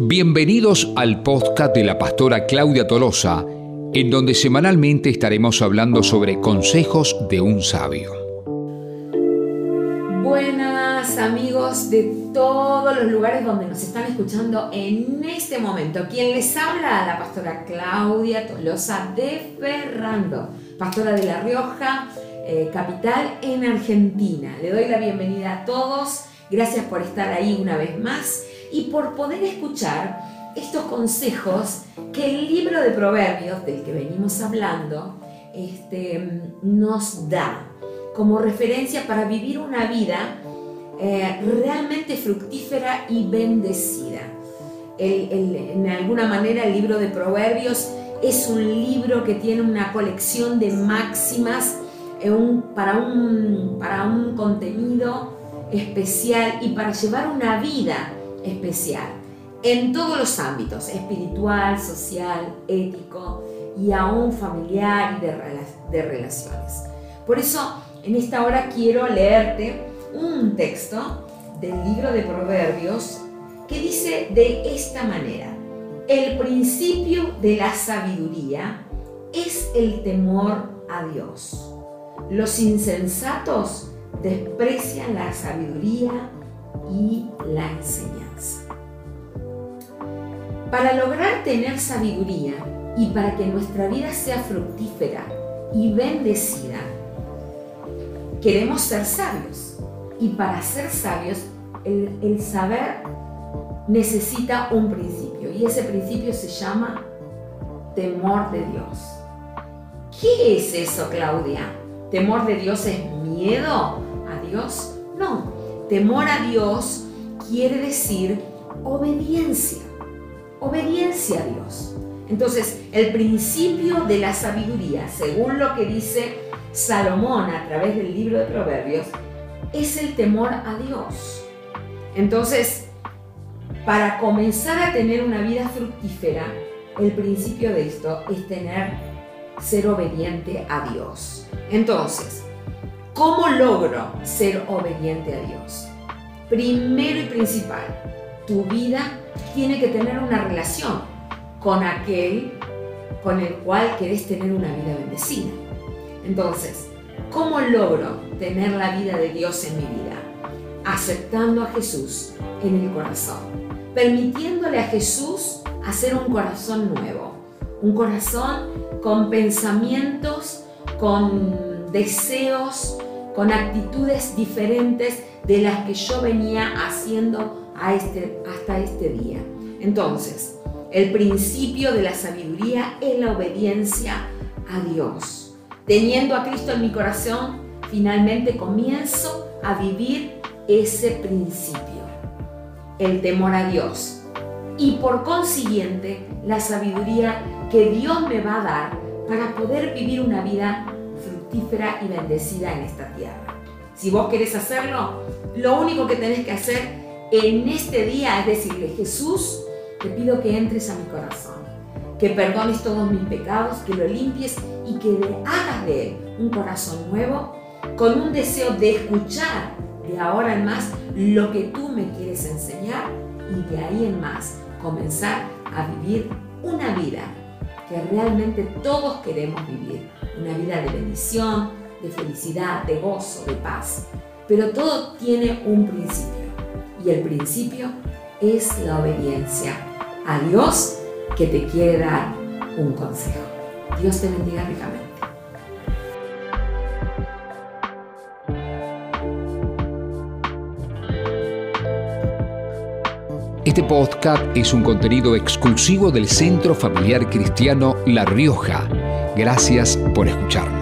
Bienvenidos al podcast de la pastora Claudia Tolosa, en donde semanalmente estaremos hablando sobre consejos de un sabio. Buenas amigos de todos los lugares donde nos están escuchando en este momento. Quien les habla, la pastora Claudia Tolosa de Ferrando, pastora de La Rioja, eh, capital en Argentina. Le doy la bienvenida a todos. Gracias por estar ahí una vez más y por poder escuchar estos consejos que el libro de Proverbios, del que venimos hablando, este, nos da como referencia para vivir una vida eh, realmente fructífera y bendecida. en alguna manera el libro de Proverbios es un libro que tiene una colección de máximas eh, para, un, para un contenido especial y para llevar una vida especial en todos los ámbitos, espiritual, social, ético y aún familiar y de, relaciones. Por eso, en esta hora quiero leerte un texto del libro de Proverbios que dice de esta manera, el principio de la sabiduría es el temor a Dios. Los insensatos desprecian la sabiduría y la enseñanza. Para lograr tener sabiduría y para que nuestra vida sea fructífera y bendecida, queremos ser sabios. Y para ser sabios, el, saber necesita un principio. Y ese principio se llama temor de Dios. ¿Qué es eso, Claudia? ¿Temor de Dios es miedo a Dios? Temor a Dios quiere decir obediencia, obediencia a Dios. Entonces, el principio de la sabiduría, según lo que dice Salomón a través del libro de Proverbios, es el temor a Dios. Entonces, para comenzar a tener una vida fructífera, el principio de esto es tener, ser obediente a Dios. Entonces, ¿Cómo logro ser obediente a Dios? Primero y principal, tu vida tiene que tener una relación con aquel con el cual querés tener una vida bendecida. Entonces, ¿cómo logro tener la vida de Dios en mi vida? Aceptando a Jesús en el corazón, permitiéndole a Jesús hacer un corazón nuevo, un corazón con pensamientos, con deseos, con actitudes diferentes de las que yo venía haciendo este, hasta este día. Entonces, el principio de la sabiduría es la obediencia a Dios. Teniendo a Cristo en mi corazón, finalmente comienzo a vivir ese principio, el temor a Dios. Y por consiguiente, la sabiduría que Dios me va a dar para poder vivir una vida fructífera y bendecida en esta tierra. Si vos querés hacerlo, lo único que tenés que hacer en este día es decirle, Jesús, te pido que entres a mi corazón, que perdones todos mis pecados, que lo limpies y que le hagas de él un corazón nuevo con un deseo de escuchar de ahora en más lo que tú me quieres enseñar y de ahí en más comenzar a vivir una vida que realmente todos queremos vivir. Una vida de bendición, de felicidad, de gozo, de paz. Pero todo tiene un principio. Y el principio es la obediencia a Dios que te quiere dar un consejo. Dios te bendiga ricamente. Este podcast es un contenido exclusivo del Centro Familiar Cristiano La Rioja. Gracias por escucharnos.